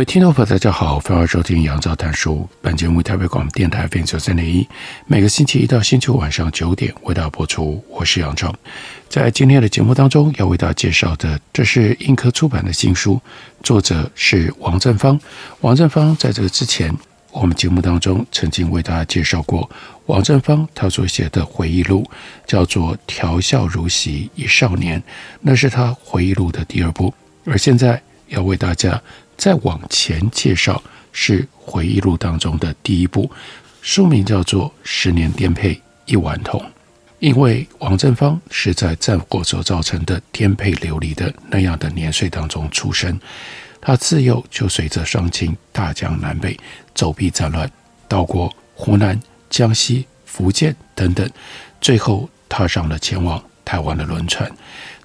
位听众朋友，大家好，欢迎收听杨照谈书。本节目台北广播电台 FM 九三点一，每个星期一到星期五晚上九点为大家播出。我是杨照，在今天的节目当中要为大家介绍的，这是印刻出版的新书，作者是王正芳。王正芳在这个之前，我们节目当中曾经为大家介绍过王正芳他所写的回忆录，叫做《调笑如洗一少年》，那是他回忆录的第二部。而现在要为大家。再往前介绍是回忆录当中的第一部，书名叫做《十年颠沛一顽童》。因为王振芳是在战火所造成的颠沛流离的那样的年岁当中出生，他自幼就随着双亲大江南北走避战乱，到过湖南、江西、福建等等，最后踏上了前往台湾的轮船。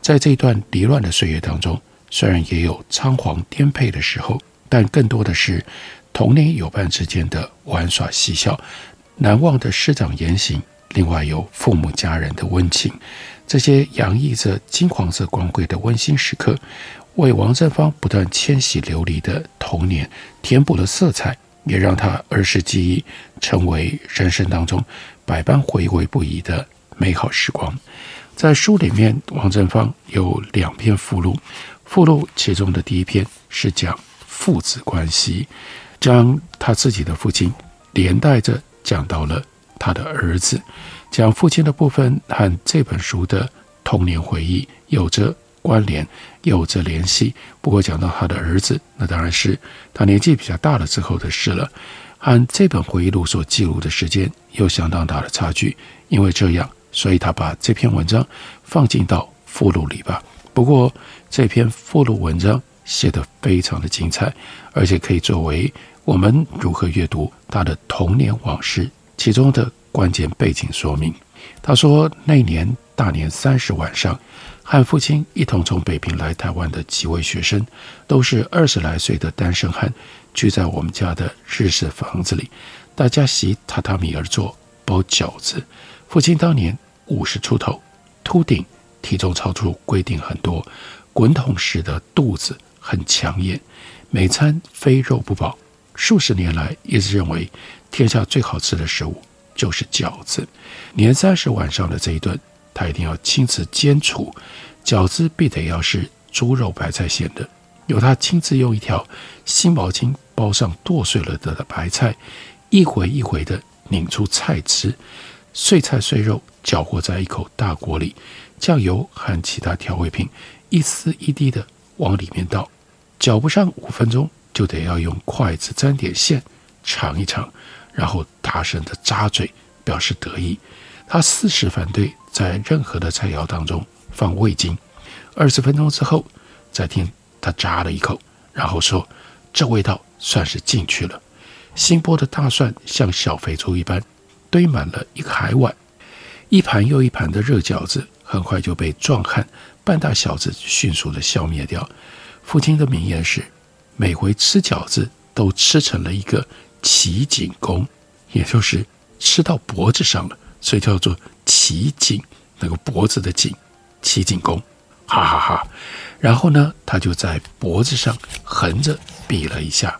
在这段离乱的岁月当中，虽然也有仓皇颠沛的时候，但更多的是童年友伴之间的玩耍嬉笑，难忘的师长言行，另外有父母家人的温情，这些洋溢着金黄色光辉的温馨时刻，为王正芳不断迁徙流离的童年填补了色彩，也让他儿时记忆成为人生当中百般回味不已的美好时光。在书里面，王正芳有两篇附录。附录其中的第一篇是讲父子关系，将他自己的父亲连带着讲到了他的儿子，讲父亲的部分和这本书的童年回忆有着关联，有着联系。不过讲到他的儿子，那当然是他年纪比较大了之后的事了，和这本回忆录所记录的时间有相当大的差距。因为这样，所以他把这篇文章放进到附录里吧。不过，这篇附录文章写得非常的精彩，而且可以作为我们如何阅读他的童年往事其中的关键背景说明。他说，那年大年三十晚上，和父亲一同从北平来台湾的几位学生，都是二十来岁的单身汉，聚在我们家的日式房子里，大家席榻榻米而坐，包饺子。父亲当年五十出头，秃顶。体重超出规定很多，滚筒式的肚子很抢眼，每餐非肉不饱。数十年来一直认为天下最好吃的食物就是饺子。年三十晚上的这一顿，他一定要亲自煎煮，饺子必得要是猪肉白菜馅的，由他亲自用一条新毛巾包上剁碎了的白菜，一回一回的拧出菜汁，碎菜碎肉搅和在一口大锅里。酱油和其他调味品一丝一滴的往里面倒，搅不上五分钟就得要用筷子沾点馅尝一尝，然后大声的咂嘴表示得意。他誓死反对在任何的菜肴当中放味精。二十分钟之后，再听他咂了一口，然后说：“这味道算是进去了。”新剥的大蒜像小肥猪一般堆满了一个海碗，一盘又一盘的热饺子。很快就被壮汉半大小子迅速地消灭掉。父亲的名言是：每回吃饺子都吃成了一个齐景公，也就是吃到脖子上了，所以叫做齐景，那个脖子的景，齐景公，哈哈哈哈。然后呢，他就在脖子上横着比了一下。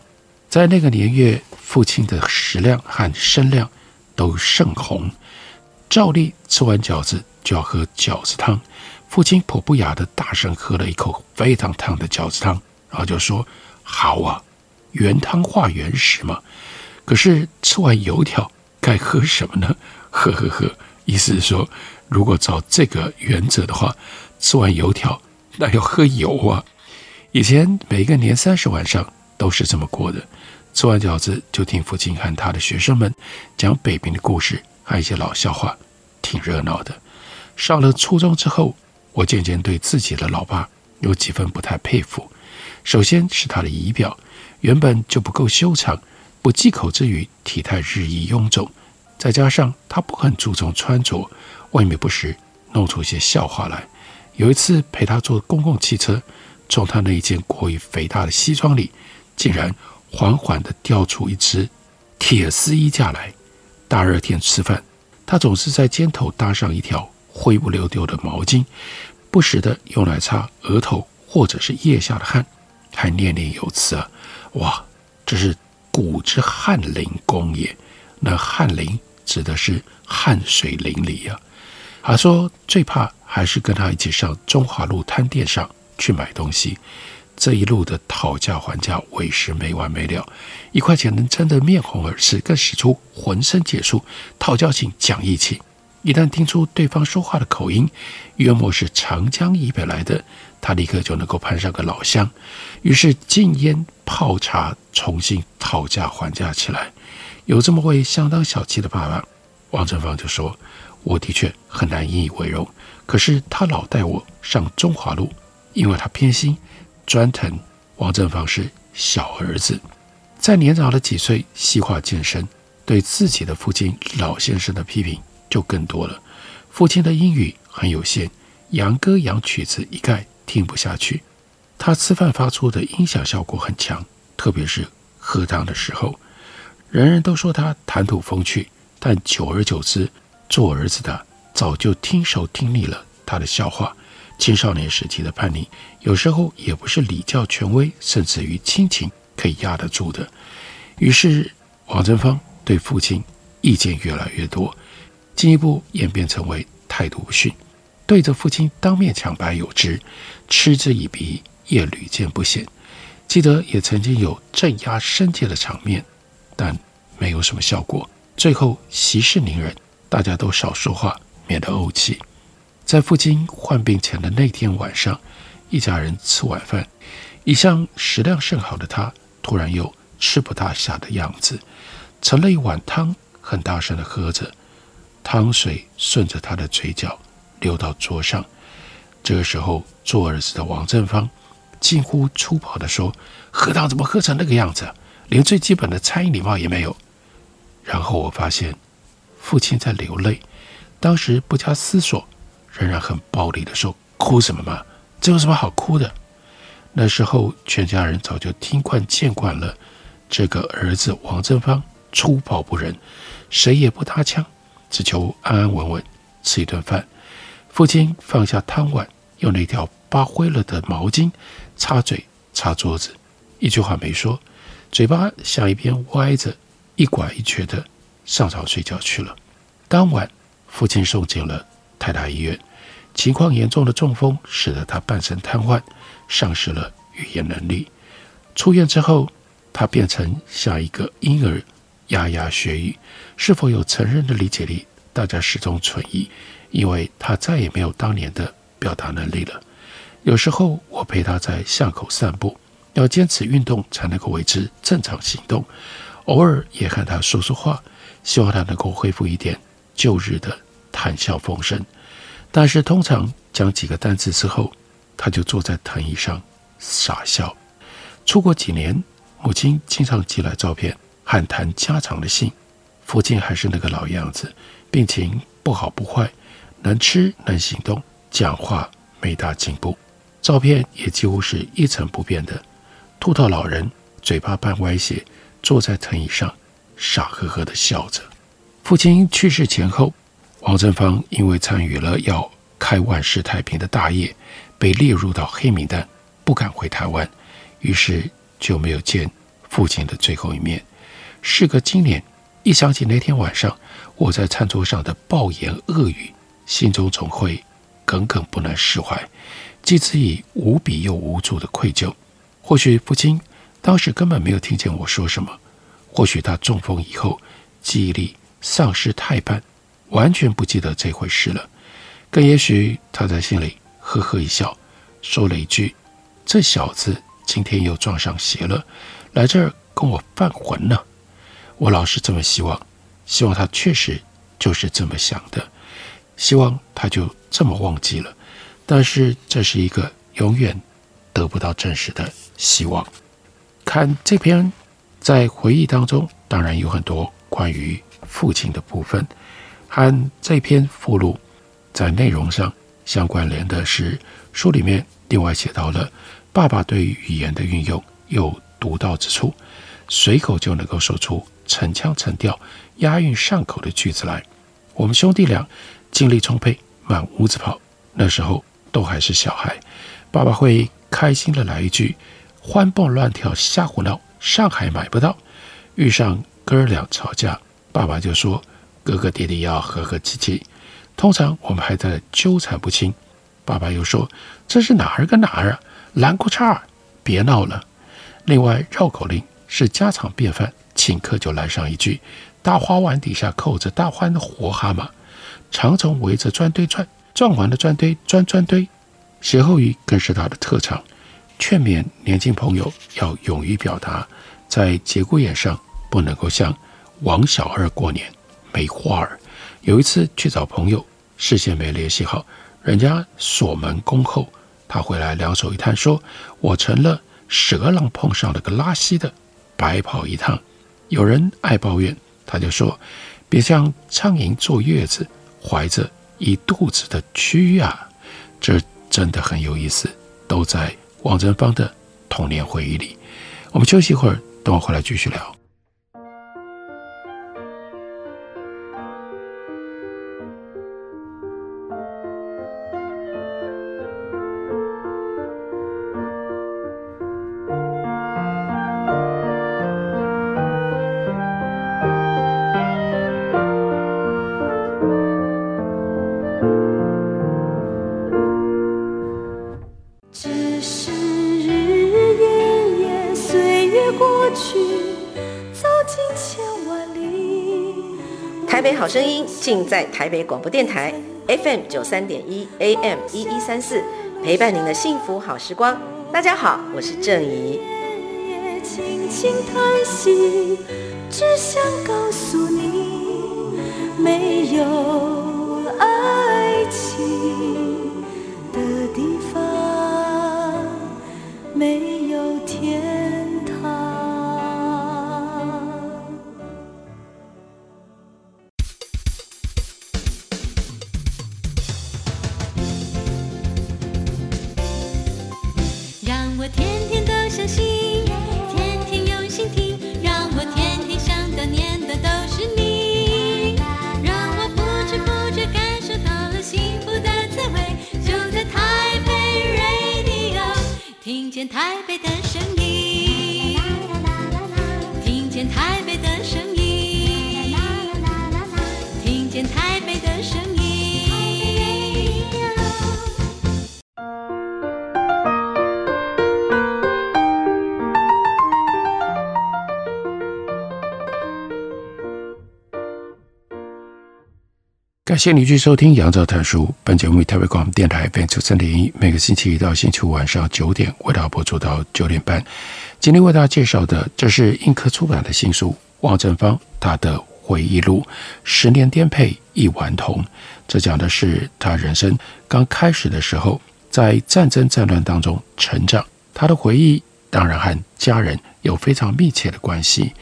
在那个年月，父亲的食量和身量都甚红，照例吃完饺子。就要喝饺子汤，父亲颇不雅的大声喝了一口非常烫的饺子汤，然后就说：“好啊，原汤化原食嘛。”可是吃完油条该喝什么呢？呵呵呵，意思是说，如果照这个原则的话，吃完油条那要喝油啊。以前每个年三十晚上都是这么过的，吃完饺子就听父亲和他的学生们讲北平的故事，还有一些老笑话，挺热闹的。上了初中之后，我渐渐对自己的老爸有几分不太佩服。首先是他的仪表，原本就不够修长，不忌口之余，体态日益臃肿，再加上他不很注重穿着，外面不时弄出一些笑话来。有一次陪他坐公共汽车，从他那一件过于肥大的西装里，竟然缓缓地掉出一只铁丝衣架来。大热天吃饭，他总是在肩头搭上一条灰不溜丢的毛巾，不时的用来擦额头或者是腋下的汗，还念念有词啊：“哇，这是古之汗淋功也。”那汗淋指的是汗水淋漓呀。他说最怕。还是跟他一起上中华路摊店上去买东西，这一路的讨价还价，为时没完没了。一块钱能争得面红耳赤，更使出浑身解数，讨教性讲义气。一旦听出对方说话的口音，约莫是长江以北来的，他立刻就能够攀上个老乡。于是禁烟泡茶，重新讨价还价起来。有这么位相当小气的爸爸，王正芳就说：“我的确很难引以为荣。”可是他老带我上中华路，因为他偏心，专疼王正芳是小儿子。在年长了几岁，细化渐深，对自己的父亲老先生的批评就更多了。父亲的英语很有限，洋歌洋曲子一概听不下去。他吃饭发出的音响效果很强，特别是喝汤的时候，人人都说他谈吐风趣，但久而久之，做儿子的。早就听熟听腻了他的笑话，青少年时期的叛逆，有时候也不是礼教权威，甚至于亲情可以压得住的。于是王振芳对父亲意见越来越多，进一步演变成为态度不逊，对着父亲当面强白有之，嗤之以鼻也屡见不鲜。记得也曾经有镇压生气的场面，但没有什么效果，最后息事宁人，大家都少说话。免得怄气。在父亲患病前的那天晚上，一家人吃晚饭，一向食量甚好的他，突然又吃不大下的样子，盛了一碗汤，很大声的喝着，汤水顺着他的嘴角流到桌上。这个时候，做儿子的王正芳近乎粗暴地说：“喝汤怎么喝成那个样子？连最基本的餐饮礼貌也没有。”然后我发现，父亲在流泪。当时不加思索，仍然很暴力的说：“哭什么嘛？这有什么好哭的？”那时候全家人早就听惯见惯了这个儿子王正芳粗暴不仁，谁也不搭腔，只求安安稳稳吃一顿饭。父亲放下汤碗，用那条扒灰了的毛巾擦嘴擦桌子，一句话没说，嘴巴向一边歪着，一拐一瘸的上床睡觉去了。当晚。父亲送进了泰达医院，情况严重的中风使得他半身瘫痪，丧失了语言能力。出院之后，他变成像一个婴儿，牙牙学语。是否有成人的理解力？大家始终存疑，因为他再也没有当年的表达能力了。有时候我陪他在巷口散步，要坚持运动才能够维持正常行动。偶尔也和他说说话，希望他能够恢复一点旧日的。谈笑风生，但是通常讲几个单词之后，他就坐在藤椅上傻笑。出国几年，母亲经常寄来照片和谈家常的信。父亲还是那个老样子，病情不好不坏，能吃能行动，讲话没大进步。照片也几乎是一成不变的，秃头老人嘴巴半歪斜，坐在藤椅上，傻呵呵地笑着。父亲去世前后。王正芳因为参与了要开万世太平的大业，被列入到黑名单，不敢回台湾，于是就没有见父亲的最后一面。事隔今年，一想起那天晚上我在餐桌上的暴言恶语，心中总会耿耿不能释怀，既自以无比又无助的愧疚。或许父亲当时根本没有听见我说什么，或许他中风以后记忆力丧失太半。完全不记得这回事了，更也许他在心里呵呵一笑，说了一句：“这小子今天又撞上邪了，来这儿跟我犯浑呢。”我老是这么希望，希望他确实就是这么想的，希望他就这么忘记了，但是这是一个永远得不到证实的希望。看这篇，在回忆当中，当然有很多关于父亲的部分。和这篇附录在内容上相关联的是，书里面另外写到了爸爸对语言的运用有独到之处，随口就能够说出成腔成调、押韵上口的句子来。我们兄弟俩精力充沛，满屋子跑，那时候都还是小孩，爸爸会开心的来一句。欢蹦乱跳瞎胡闹，上海买不到。遇上哥俩吵架，爸爸就说：“哥哥弟弟要和和气气。”通常我们还在纠缠不清，爸爸又说：“这是哪儿跟哪儿啊？蓝裤衩别闹了。”另外绕口令是家常便饭，请客就来上一句：“大花碗底下扣着大欢的活蛤蟆，长虫围着砖堆转，转完了砖堆钻砖堆。”歇后语更是他的特长。劝勉年轻朋友要勇于表达，在节骨眼上不能够像王小二过年没花儿。有一次去找朋友，事先没联系好，人家锁门恭候，他回来两手一摊，说：“我成了蛇郎碰上了个拉稀的，白跑一趟。”有人爱抱怨，他就说：“别像苍蝇坐月子，怀着一肚子的蛆啊！”这真的很有意思，都在。王振芳的童年回忆里，我们休息一会儿，等我回来继续聊。台北好声音尽在台北广播电台 FM 九三点一 AM 一一三四，陪伴您的幸福好时光。大家好，我是郑怡。轻轻叹息，只想告诉你，没有爱情的地方，没有天。台北的声感谢你继续收听《杨照谈书》。本节目为台北广播电台 FM 九三点一，每个星期一到星期五晚上九点，为大家播出到九点半。今天为大家介绍的，这是印刻出版的新书，王振芳他的回忆录《十年颠沛一顽童》。这讲的是他人生刚开始的时候，在战争战乱当中成长。他的回忆当然和家人有非常密切的关系。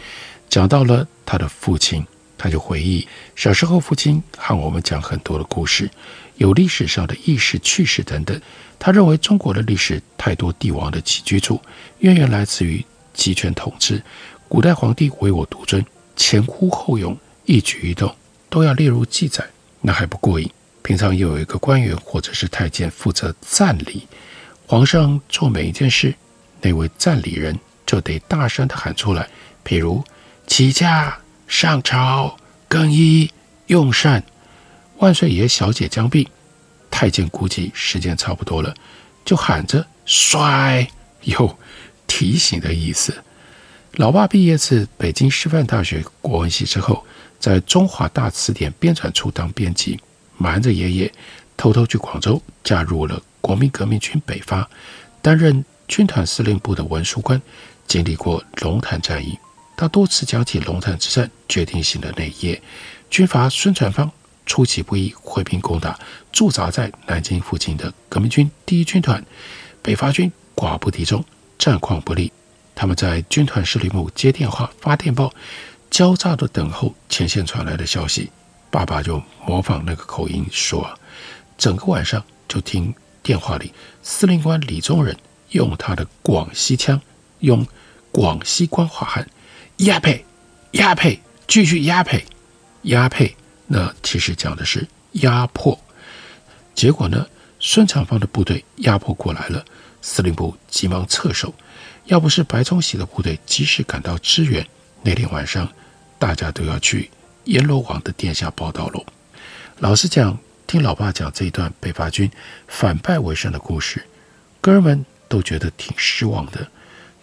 讲到了他的父亲。他就回忆小时候，父亲和我们讲很多的故事，有历史上的轶事、趣事等等。他认为中国的历史太多帝王的起居处，渊源来自于集权统治，古代皇帝唯我独尊，前呼后拥，一举一动都要列入记载，那还不过瘾。平常又有一个官员或者是太监负责赞礼，皇上做每一件事，那位赞礼人就得大声地喊出来，譬如起驾。上朝更衣用膳，万岁爷小姐将毕，太监估计时间差不多了，就喊着摔，有提醒的意思。老爸毕业自北京师范大学国文系之后，在中华大词典编纂处当编辑，瞒着爷爷偷偷去广州，加入了国民革命军北伐，担任军团司令部的文书官，经历过龙潭战役。他多次讲起龙潭之战决定性的那一夜，军阀孙传芳出其不意挥兵攻打驻扎在南京附近的革命军第一军团，北伐军寡不敌众，战况不利。他们在军团司令部接电话、发电报，焦躁地等候前线传来的消息。爸爸就模仿那个口音说：“整个晚上就听电话里司令官李宗仁用他的广西腔，用广西官话喊‘压配，压配，继续压配，压配’。那其实讲的是压迫。结果呢，孙长芳的部队压迫过来了，司令部急忙撤守。要不是白崇禧的部队及时赶到支援，那天晚上大家都要去。”阎罗王的殿下报到喽。老实讲，听老爸讲这一段北伐军反败为胜的故事，哥儿们都觉得挺失望的。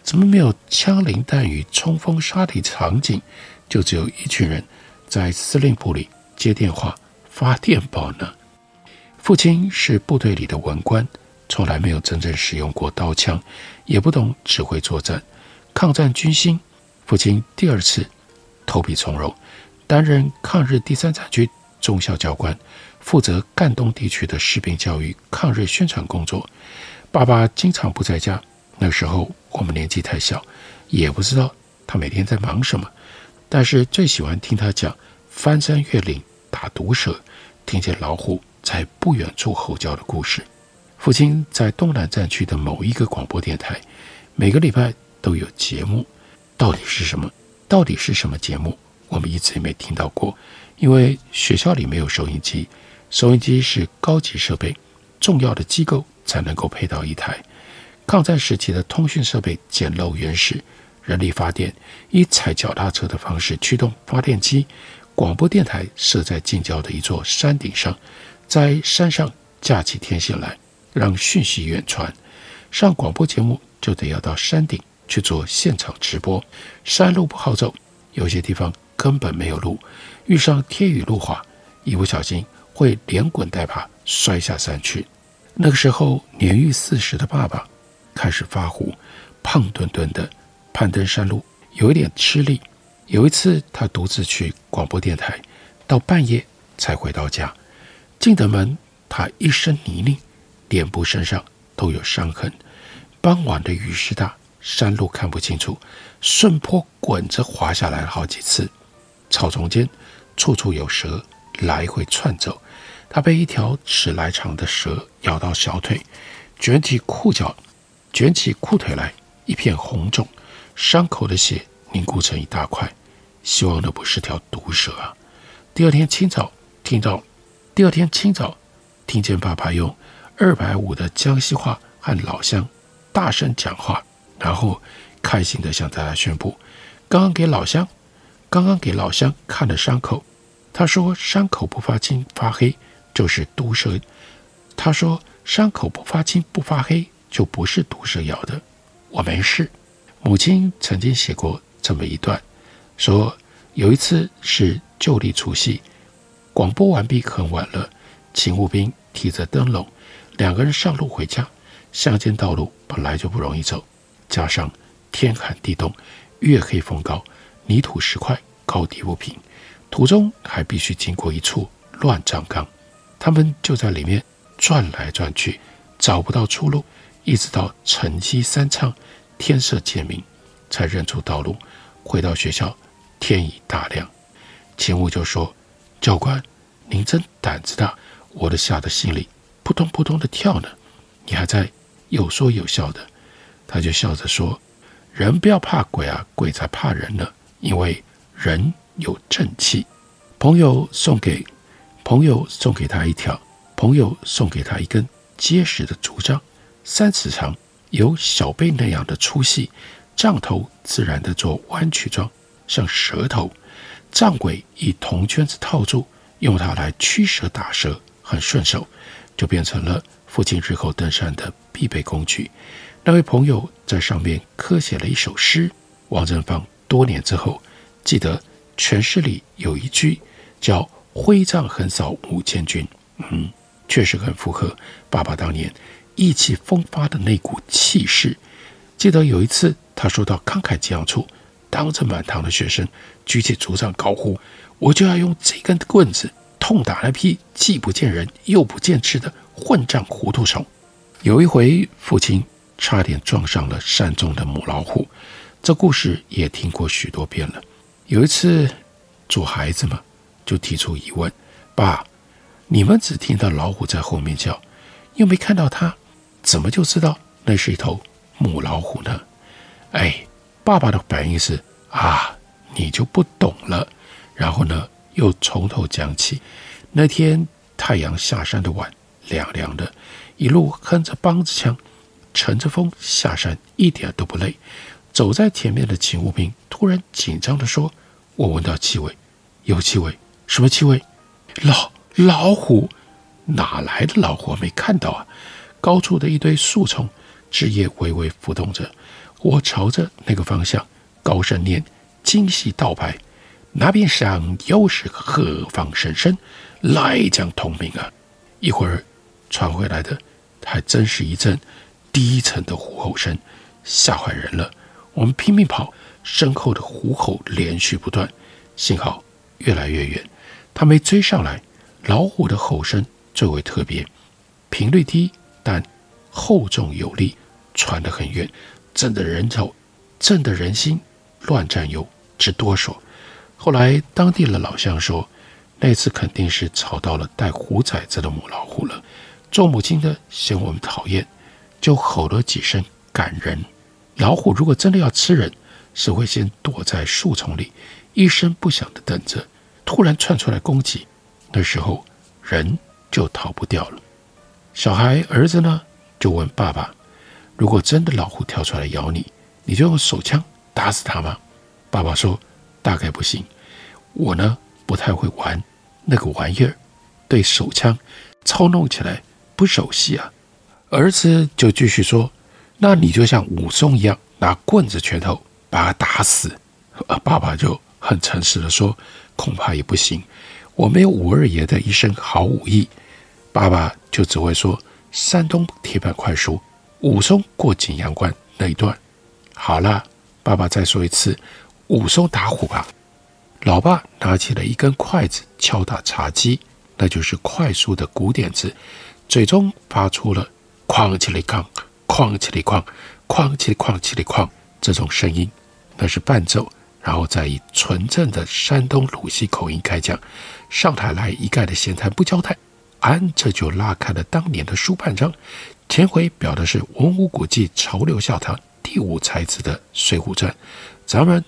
怎么没有枪林弹雨、冲锋杀敌场景，就只有一群人在司令部里接电话、发电报呢？父亲是部队里的文官，从来没有真正使用过刀枪，也不懂指挥作战、抗战军心。父亲第二次投笔从戎。担任抗日第三战区中校教官，负责赣东地区的士兵教育、抗日宣传工作。爸爸经常不在家，那时候我们年纪太小，也不知道他每天在忙什么。但是最喜欢听他讲翻山越岭打毒蛇，听见老虎在不远处吼叫的故事。父亲在东南战区的某一个广播电台，每个礼拜都有节目，到底是什么？到底是什么节目？我们一直也没听到过，因为学校里没有收音机，收音机是高级设备，重要的机构才能够配到一台。抗战时期的通讯设备简陋原始，人力发电，以踩脚踏车的方式驱动发电机。广播电台设在近郊的一座山顶上，在山上架起天线来，让讯息远传。上广播节目就得要到山顶去做现场直播，山路不好走，有些地方。根本没有路，遇上天雨路滑，一不小心会连滚带爬摔下山去。那个时候年逾四十的爸爸开始发糊，胖墩墩的，攀登山路有一点吃力。有一次他独自去广播电台，到半夜才回到家。进的门，他一身泥泞，脸部身上都有伤痕。傍晚的雨势大，山路看不清楚，顺坡滚着滑下来了好几次。草丛间，处处有蛇来回窜走。他被一条尺来长的蛇咬到小腿，卷起裤脚，卷起裤腿来，一片红肿，伤口的血凝固成一大块。希望那不是条毒蛇啊！第二天清早，听到，第二天清早，听见爸爸用二百五的江西话和老乡大声讲话，然后开心地向大家宣布：刚刚给老乡。刚刚给老乡看了伤口，他说伤口不发青发黑就是毒蛇。他说伤口不发青不发黑就不是毒蛇咬的，我没事。母亲曾经写过这么一段，说有一次是旧历除夕，广播完毕很晚了，勤务兵提着灯笼，两个人上路回家。乡间道路本来就不容易走，加上天寒地冻，月黑风高。泥土石块高低不平，途中还必须经过一处乱葬岗，他们就在里面转来转去，找不到出路，一直到晨曦三唱，天色渐明，才认出道路，回到学校，天已大亮。勤务就说：“教官，您真胆子大，我都吓得心里扑通扑通的跳呢。”你还在有说有笑的，他就笑着说：“人不要怕鬼啊，鬼才怕人呢。”因为人有正气，朋友送给朋友送给他一条，朋友送给他一根结实的竹杖，三尺长，有小臂那样的粗细，杖头自然的做弯曲状，像蛇头，杖尾以铜圈子套住，用它来驱蛇打蛇，很顺手，就变成了父亲日后登山的必备工具。那位朋友在上面刻写了一首诗，王振芳。多年之后，记得全诗里有一句叫“挥杖横扫五千军”，嗯，确实很符合爸爸当年意气风发的那股气势。记得有一次，他说到慷慨激昂处，当着满堂的学生举起竹杖高呼：“我就要用这根棍子痛打那批既不见人又不见智的混账糊涂虫。有一回，父亲差点撞上了山中的母老虎，这故事也听过许多遍了。有一次，做孩子嘛，就提出疑问：“爸，你们只听到老虎在后面叫，又没看到它，怎么就知道那是一头母老虎呢？”哎，爸爸的反应是：“啊，你就不懂了。”然后呢，又从头讲起。那天太阳下山的晚，凉凉的，一路哼着梆子腔，乘着风下山，一点都不累。走在前面的勤务兵突然紧张地说：“我闻到气味，有气味，什么气味？老老虎？哪来的老虎？没看到啊！高处的一堆树丛，枝叶微微浮动着。我朝着那个方向高声念，京戏道牌。”那边响又是何方神圣，来将通明啊！一会儿传回来的还真是一阵低沉的虎吼声，吓坏人了。我们拼命跑，身后的虎吼连续不断，幸好越来越远，他没追上来。老虎的吼声最为特别，频率低，但厚重有力，传得很远，震得人头，震得人心，乱颤悠，直哆嗦。后来，当地的老乡说，那次肯定是吵到了带虎崽子的母老虎了。做母亲的嫌我们讨厌，就吼了几声赶人。老虎如果真的要吃人，是会先躲在树丛里，一声不响地等着，突然窜出来攻击，那时候人就逃不掉了。小孩儿子呢，就问爸爸：如果真的老虎跳出来咬你，你就用手枪打死它吗？爸爸说。大概不行，我呢不太会玩那个玩意儿，对手枪操弄起来不熟悉啊。儿子就继续说：“那你就像武松一样，拿棍子拳头把他打死。”呃，爸爸就很诚实的说：“恐怕也不行，我没有武二爷的一身好武艺。”爸爸就只会说：“山东铁板快书，武松过景阳关那一段。”好了，爸爸再说一次。武松打虎吧，老爸拿起了一根筷子敲打茶几，那就是快速的鼓点子，最终发出了哐起里哐，哐起里哐，哐起里哐起里哐这种声音，那是伴奏，然后再以纯正的山东鲁西口音开讲，上台来一概的闲谈不交代，安这就拉开了当年的书半章。前回表的是文武古迹潮流笑谈第五才子的《水浒传》，咱们。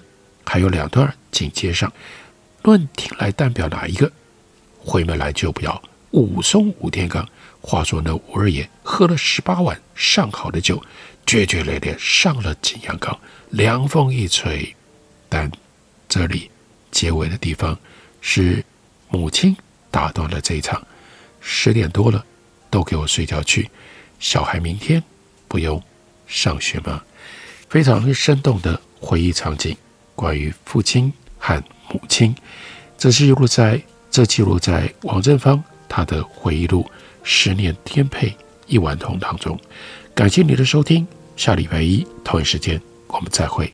还有两段紧接上，论听来代表哪一个？回门来就不要武松武天罡。话说那武二爷喝了十八碗上好的酒，决决烈烈上了景阳冈，凉风一吹。但这里结尾的地方是母亲打断了这一场。十点多了，都给我睡觉去。小孩明天不用上学吗？非常生动的回忆场景。关于父亲和母亲，这是记录在这记录在王正芳他的回忆录《十年颠沛一碗桶》当中。感谢你的收听，下礼拜一同一时间我们再会。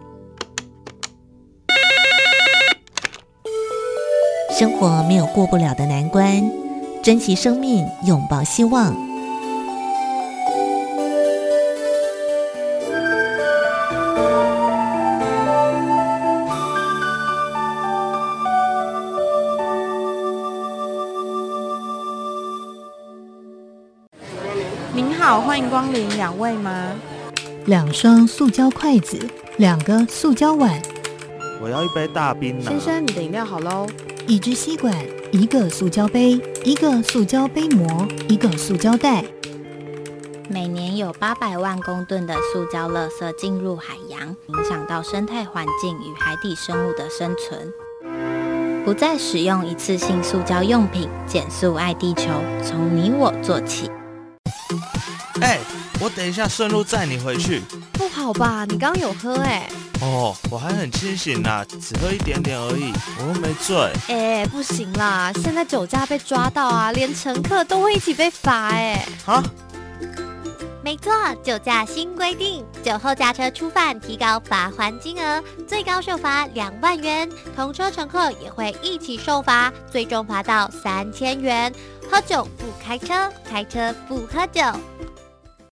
生活没有过不了的难关珍惜生命拥抱希望。您好欢迎光临两位吗？两双塑胶筷子两个塑胶碗。我要一杯大冰呢。先生你的饮料好喽一支吸管，一个塑胶杯，一个塑胶杯膜，一个塑胶袋。每年有八百万公吨的塑胶垃圾进入海洋，影响到生态环境与海底生物的生存。不再使用一次性塑胶用品，减速爱地球，从你我做起。哎、欸，我等一下顺路载你回去。不好吧？你刚刚有喝哎、欸？哦，我还很清醒呢，只喝一点点而已，我又没醉。哎、欸，不行啦，现在酒驾被抓到啊，连乘客都会一起被罚哎。啊？没错，酒驾新规定，酒后驾车初犯提高罚还金额，最高受罚两万元，同车乘客也会一起受罚，最终罚到三千元。喝酒不开车，开车不喝酒。